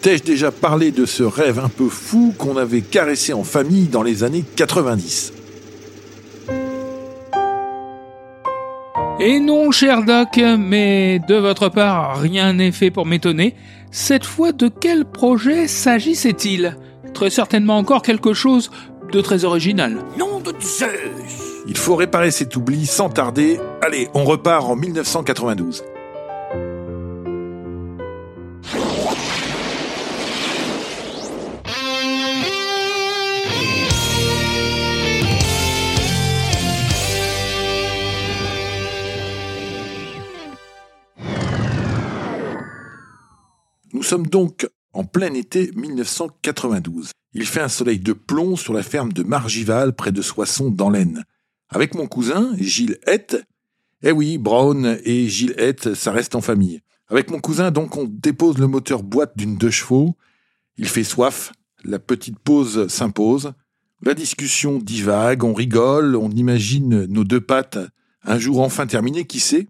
T'ai-je déjà parlé de ce rêve un peu fou qu'on avait caressé en famille dans les années 90 Et non, cher Doc, mais de votre part, rien n'est fait pour m'étonner. Cette fois, de quel projet s'agissait-il? Très certainement encore quelque chose de très original. Nom de Zeus Il faut réparer cet oubli sans tarder. Allez, on repart en 1992. Sommes donc en plein été 1992. Il fait un soleil de plomb sur la ferme de Margival près de Soissons dans l'Aisne. Avec mon cousin, Gilles Hett, eh oui, Brown et Gilles Hett, ça reste en famille. Avec mon cousin, donc, on dépose le moteur boîte d'une deux chevaux. Il fait soif, la petite pause s'impose. La discussion divague, on rigole, on imagine nos deux pattes un jour enfin terminé, qui sait?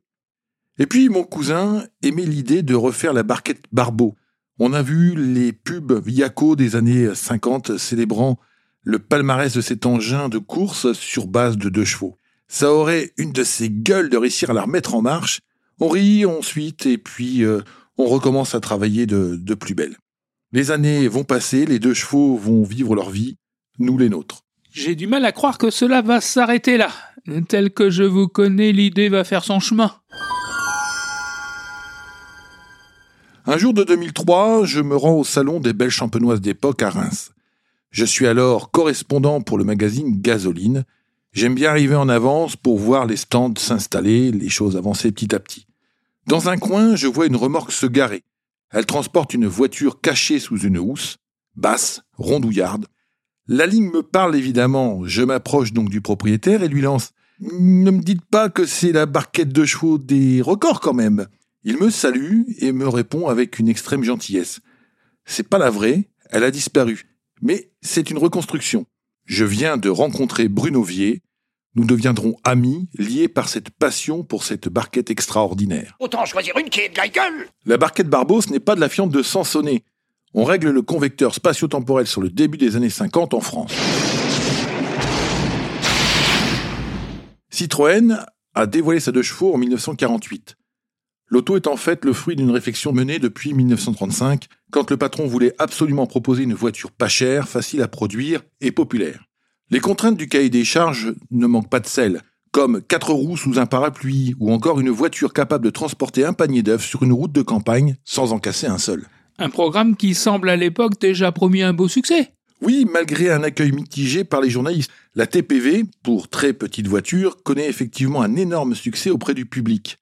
Et puis mon cousin aimait l'idée de refaire la barquette Barbeau. On a vu les pubs Viaco des années 50 célébrant le palmarès de cet engin de course sur base de deux chevaux. Ça aurait une de ces gueules de réussir à la remettre en marche. On rit ensuite et puis euh, on recommence à travailler de, de plus belle. Les années vont passer, les deux chevaux vont vivre leur vie, nous les nôtres. J'ai du mal à croire que cela va s'arrêter là. Tel que je vous connais, l'idée va faire son chemin. Un jour de 2003, je me rends au salon des belles champenoises d'époque à Reims. Je suis alors correspondant pour le magazine Gasoline. J'aime bien arriver en avance pour voir les stands s'installer, les choses avancer petit à petit. Dans un coin, je vois une remorque se garer. Elle transporte une voiture cachée sous une housse, basse, rondouillarde. La ligne me parle évidemment. Je m'approche donc du propriétaire et lui lance Ne me dites pas que c'est la barquette de chevaux des records quand même. Il me salue et me répond avec une extrême gentillesse. C'est pas la vraie, elle a disparu. Mais c'est une reconstruction. Je viens de rencontrer Bruno Vier. Nous deviendrons amis, liés par cette passion pour cette barquette extraordinaire. Autant choisir une qui est de la gueule La barquette Barbeau, ce n'est pas de la fiente de Sansonnet. On règle le convecteur spatio-temporel sur le début des années 50 en France. Citroën a dévoilé sa deux chevaux en 1948. L'auto est en fait le fruit d'une réflexion menée depuis 1935, quand le patron voulait absolument proposer une voiture pas chère, facile à produire et populaire. Les contraintes du cahier des charges ne manquent pas de sel, comme quatre roues sous un parapluie ou encore une voiture capable de transporter un panier d'œufs sur une route de campagne sans en casser un seul. Un programme qui semble à l'époque déjà promis un beau succès. Oui, malgré un accueil mitigé par les journalistes, la TPV, pour très petite voiture, connaît effectivement un énorme succès auprès du public.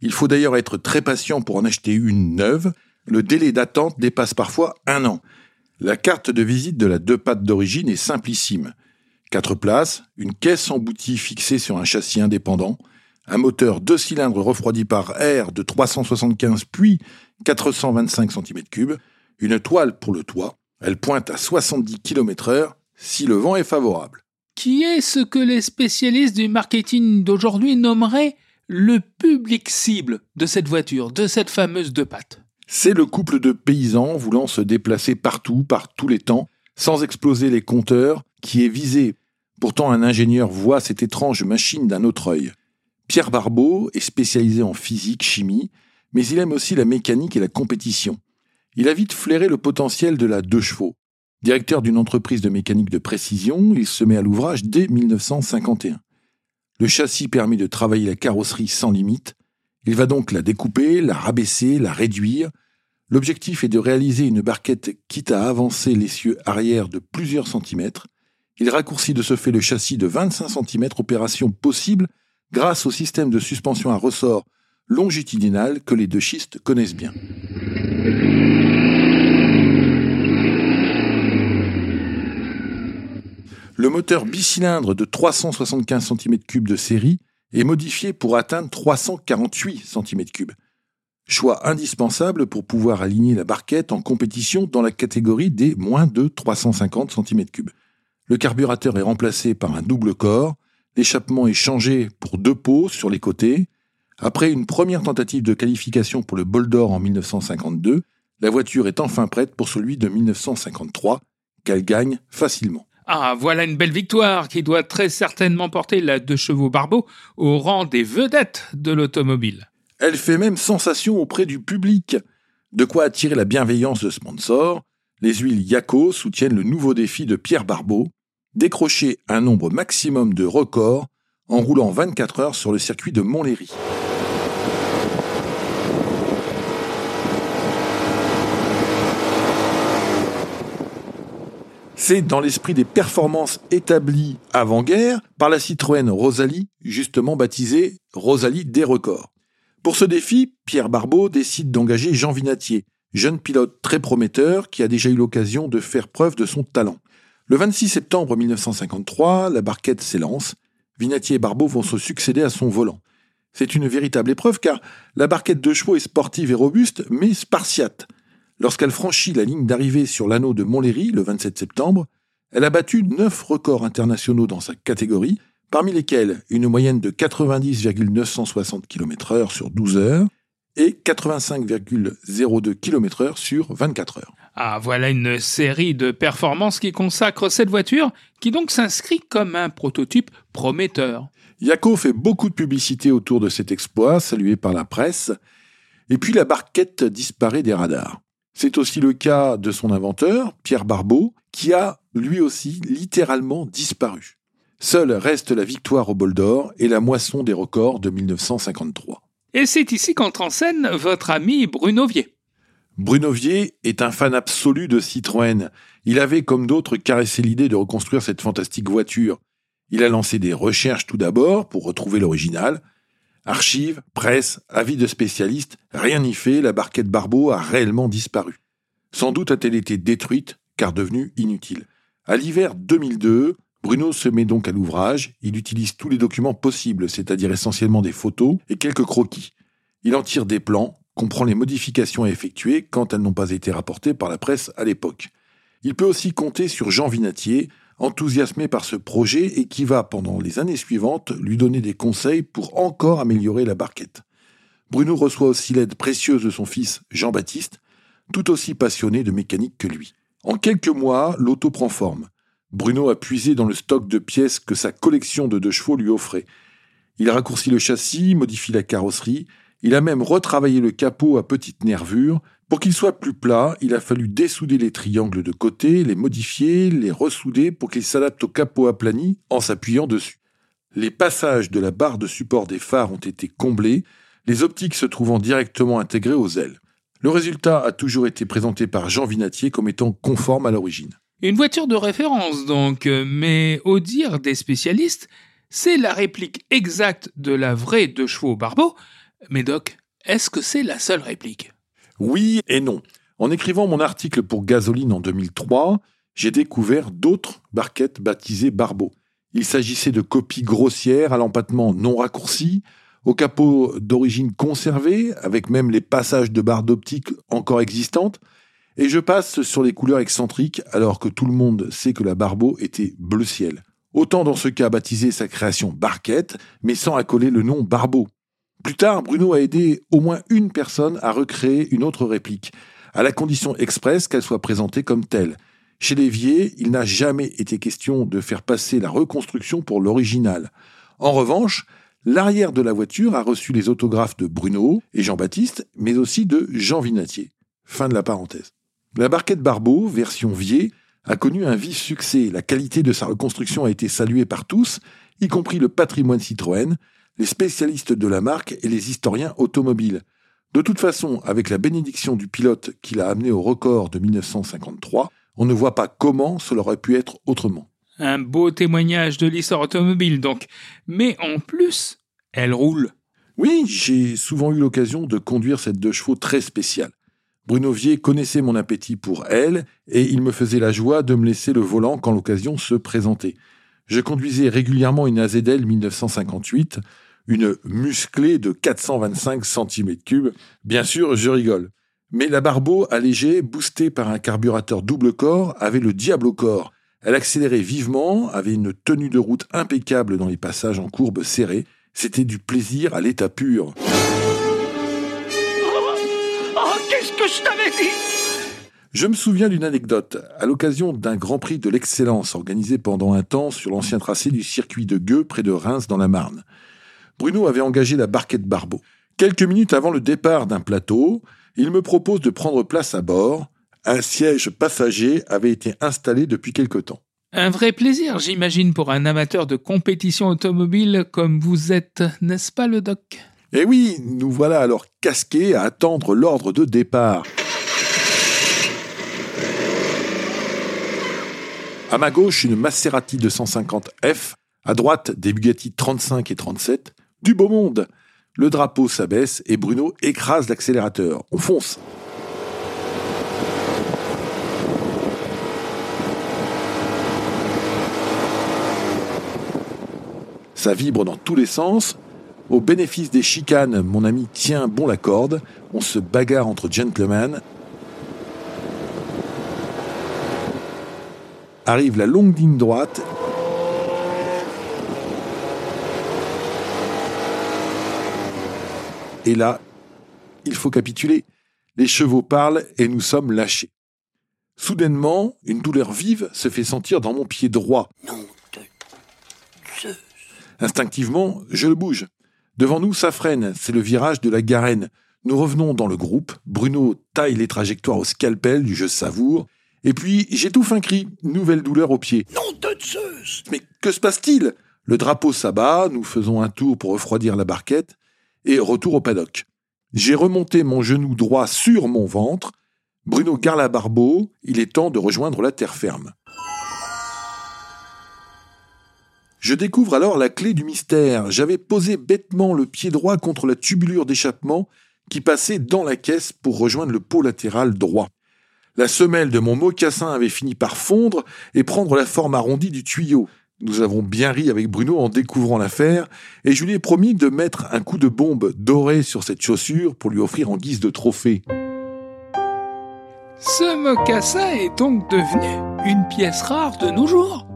Il faut d'ailleurs être très patient pour en acheter une neuve. Le délai d'attente dépasse parfois un an. La carte de visite de la deux pattes d'origine est simplissime. Quatre places, une caisse emboutie fixée sur un châssis indépendant, un moteur deux cylindres refroidi par air de 375 puis 425 cm3, une toile pour le toit, elle pointe à 70 km heure si le vent est favorable. Qui est ce que les spécialistes du marketing d'aujourd'hui nommeraient le public cible de cette voiture, de cette fameuse deux pattes C'est le couple de paysans voulant se déplacer partout, par tous les temps, sans exploser les compteurs, qui est visé. Pourtant, un ingénieur voit cette étrange machine d'un autre œil. Pierre Barbeau est spécialisé en physique, chimie, mais il aime aussi la mécanique et la compétition. Il a vite flairé le potentiel de la deux chevaux. Directeur d'une entreprise de mécanique de précision, il se met à l'ouvrage dès 1951. Le châssis permet de travailler la carrosserie sans limite. Il va donc la découper, la rabaisser, la réduire. L'objectif est de réaliser une barquette quitte à avancer l'essieu arrière de plusieurs centimètres. Il raccourcit de ce fait le châssis de 25 cm, opération possible grâce au système de suspension à ressort longitudinal que les deux schistes connaissent bien. Le moteur bicylindre de 375 cm3 de série est modifié pour atteindre 348 cm3. Choix indispensable pour pouvoir aligner la barquette en compétition dans la catégorie des moins de 350 cm3. Le carburateur est remplacé par un double corps, l'échappement est changé pour deux pots sur les côtés. Après une première tentative de qualification pour le bol d'or en 1952, La voiture est enfin prête pour celui de 1953, qu'elle gagne facilement. Ah, voilà une belle victoire qui doit très certainement porter la deux chevaux Barbeau au rang des vedettes de l'automobile. Elle fait même sensation auprès du public. De quoi attirer la bienveillance de sponsors, les huiles Yaco soutiennent le nouveau défi de Pierre Barbeau, décrocher un nombre maximum de records en roulant 24 heures sur le circuit de Montlhéry. C'est dans l'esprit des performances établies avant-guerre par la Citroën Rosalie, justement baptisée Rosalie des records. Pour ce défi, Pierre Barbeau décide d'engager Jean Vinatier, jeune pilote très prometteur qui a déjà eu l'occasion de faire preuve de son talent. Le 26 septembre 1953, la barquette s'élance. Vinatier et Barbeau vont se succéder à son volant. C'est une véritable épreuve car la barquette de chevaux est sportive et robuste, mais spartiate. Lorsqu'elle franchit la ligne d'arrivée sur l'anneau de Montlhéry le 27 septembre, elle a battu neuf records internationaux dans sa catégorie, parmi lesquels une moyenne de 90,960 km/h sur 12 heures et 85,02 km/h sur 24 heures. Ah, voilà une série de performances qui consacre cette voiture, qui donc s'inscrit comme un prototype prometteur. Yako fait beaucoup de publicité autour de cet exploit, salué par la presse, et puis la barquette disparaît des radars. C'est aussi le cas de son inventeur, Pierre Barbeau, qui a lui aussi littéralement disparu. Seule reste la victoire au bol d'or et la moisson des records de 1953. Et c'est ici qu'entre en scène votre ami Bruno Vier. Bruno Vier est un fan absolu de Citroën. Il avait, comme d'autres, caressé l'idée de reconstruire cette fantastique voiture. Il a lancé des recherches tout d'abord pour retrouver l'original, Archives, presse, avis de spécialistes, rien n'y fait, la barquette Barbeau a réellement disparu. Sans doute a-t-elle été détruite, car devenue inutile. À l'hiver 2002, Bruno se met donc à l'ouvrage, il utilise tous les documents possibles, c'est-à-dire essentiellement des photos et quelques croquis. Il en tire des plans, comprend les modifications à effectuer quand elles n'ont pas été rapportées par la presse à l'époque. Il peut aussi compter sur Jean Vinatier, enthousiasmé par ce projet et qui va, pendant les années suivantes, lui donner des conseils pour encore améliorer la barquette. Bruno reçoit aussi l'aide précieuse de son fils Jean-Baptiste, tout aussi passionné de mécanique que lui. En quelques mois, l'auto prend forme. Bruno a puisé dans le stock de pièces que sa collection de deux chevaux lui offrait. Il a raccourci le châssis, modifié la carrosserie, il a même retravaillé le capot à petite nervure, pour qu'il soit plus plat, il a fallu dessouder les triangles de côté, les modifier, les ressouder pour qu'ils s'adaptent au capot aplani en s'appuyant dessus. Les passages de la barre de support des phares ont été comblés, les optiques se trouvant directement intégrées aux ailes. Le résultat a toujours été présenté par Jean Vinatier comme étant conforme à l'origine. Une voiture de référence donc, mais au dire des spécialistes, c'est la réplique exacte de la vraie deux chevaux Barbeau. Mais Doc, est-ce que c'est la seule réplique? Oui et non. En écrivant mon article pour Gasoline en 2003, j'ai découvert d'autres barquettes baptisées Barbeau. Il s'agissait de copies grossières à l'empattement non raccourci, au capot d'origine conservée, avec même les passages de barres d'optique encore existantes, et je passe sur les couleurs excentriques alors que tout le monde sait que la Barbeau était bleu ciel. Autant dans ce cas baptiser sa création Barquette, mais sans accoler le nom Barbeau. Plus tard, Bruno a aidé au moins une personne à recréer une autre réplique, à la condition expresse qu'elle soit présentée comme telle. Chez Lévier, il n'a jamais été question de faire passer la reconstruction pour l'original. En revanche, l'arrière de la voiture a reçu les autographes de Bruno et Jean-Baptiste, mais aussi de Jean Vinatier. Fin de la parenthèse. La barquette Barbeau, version Vier, a connu un vif succès. La qualité de sa reconstruction a été saluée par tous, y compris le patrimoine Citroën, les spécialistes de la marque et les historiens automobiles. De toute façon, avec la bénédiction du pilote qui l'a amené au record de 1953, on ne voit pas comment cela aurait pu être autrement. Un beau témoignage de l'histoire automobile donc. Mais en plus, elle roule. Oui, j'ai souvent eu l'occasion de conduire cette deux chevaux très spéciale. Bruno Vier connaissait mon appétit pour elle et il me faisait la joie de me laisser le volant quand l'occasion se présentait. Je conduisais régulièrement une AZL 1958 une musclée de 425 cm3. Bien sûr, je rigole. Mais la Barbeau, allégée, boostée par un carburateur double corps, avait le diable au corps. Elle accélérait vivement, avait une tenue de route impeccable dans les passages en courbe serrée. C'était du plaisir à l'état pur. Oh, qu'est-ce que je t'avais dit? Je me souviens d'une anecdote. À l'occasion d'un Grand Prix de l'excellence organisé pendant un temps sur l'ancien tracé du circuit de Gueux près de Reims dans la Marne, Bruno avait engagé la barquette Barbeau. Quelques minutes avant le départ d'un plateau, il me propose de prendre place à bord. Un siège passager avait été installé depuis quelque temps. Un vrai plaisir, j'imagine, pour un amateur de compétition automobile comme vous êtes, n'est-ce pas le doc? Eh oui, nous voilà alors casqués à attendre l'ordre de départ. À ma gauche, une Maserati 250F, à droite, des Bugatti 35 et 37, du beau monde. Le drapeau s'abaisse et Bruno écrase l'accélérateur. On fonce. Ça vibre dans tous les sens. Au bénéfice des chicanes, mon ami tient bon la corde. On se bagarre entre gentlemen. Arrive la longue ligne droite. Et là, il faut capituler. Les chevaux parlent et nous sommes lâchés. Soudainement, une douleur vive se fait sentir dans mon pied droit. Instinctivement, je le bouge. Devant nous, ça freine, c'est le virage de la Garenne. Nous revenons dans le groupe, Bruno taille les trajectoires au scalpel du jeu savoure, et puis j'étouffe un cri, nouvelle douleur au pied. Nom de Zeus Mais que se passe-t-il? Le drapeau s'abat, nous faisons un tour pour refroidir la barquette, et retour au paddock. J'ai remonté mon genou droit sur mon ventre. Bruno garde la barbeau, il est temps de rejoindre la terre ferme. Je découvre alors la clé du mystère. J'avais posé bêtement le pied droit contre la tubulure d'échappement qui passait dans la caisse pour rejoindre le pot latéral droit. La semelle de mon mocassin avait fini par fondre et prendre la forme arrondie du tuyau. Nous avons bien ri avec Bruno en découvrant l'affaire, et je lui ai promis de mettre un coup de bombe doré sur cette chaussure pour lui offrir en guise de trophée. Ce mocassin est donc devenu une pièce rare de nos jours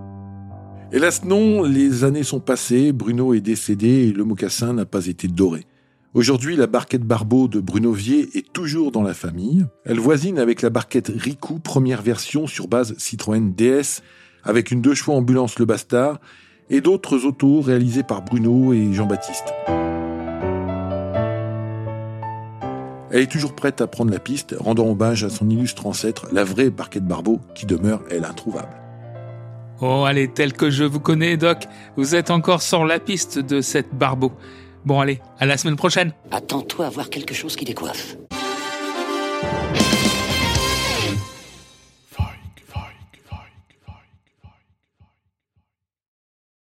Hélas non, les années sont passées, Bruno est décédé et le mocassin n'a pas été doré. Aujourd'hui, la barquette Barbeau de Bruno Vier est toujours dans la famille. Elle voisine avec la barquette Ricoux, première version sur base Citroën DS, avec une deux chevaux ambulance Le Bastard, et d'autres autos réalisées par Bruno et Jean-Baptiste. Elle est toujours prête à prendre la piste, rendant hommage à son illustre ancêtre, la vraie barquette Barbeau, qui demeure, elle, introuvable. Oh, allez, tel que je vous connais, Doc, vous êtes encore sur la piste de cette barbeau. Bon, allez, à la semaine prochaine. Attends-toi à voir quelque chose qui décoiffe.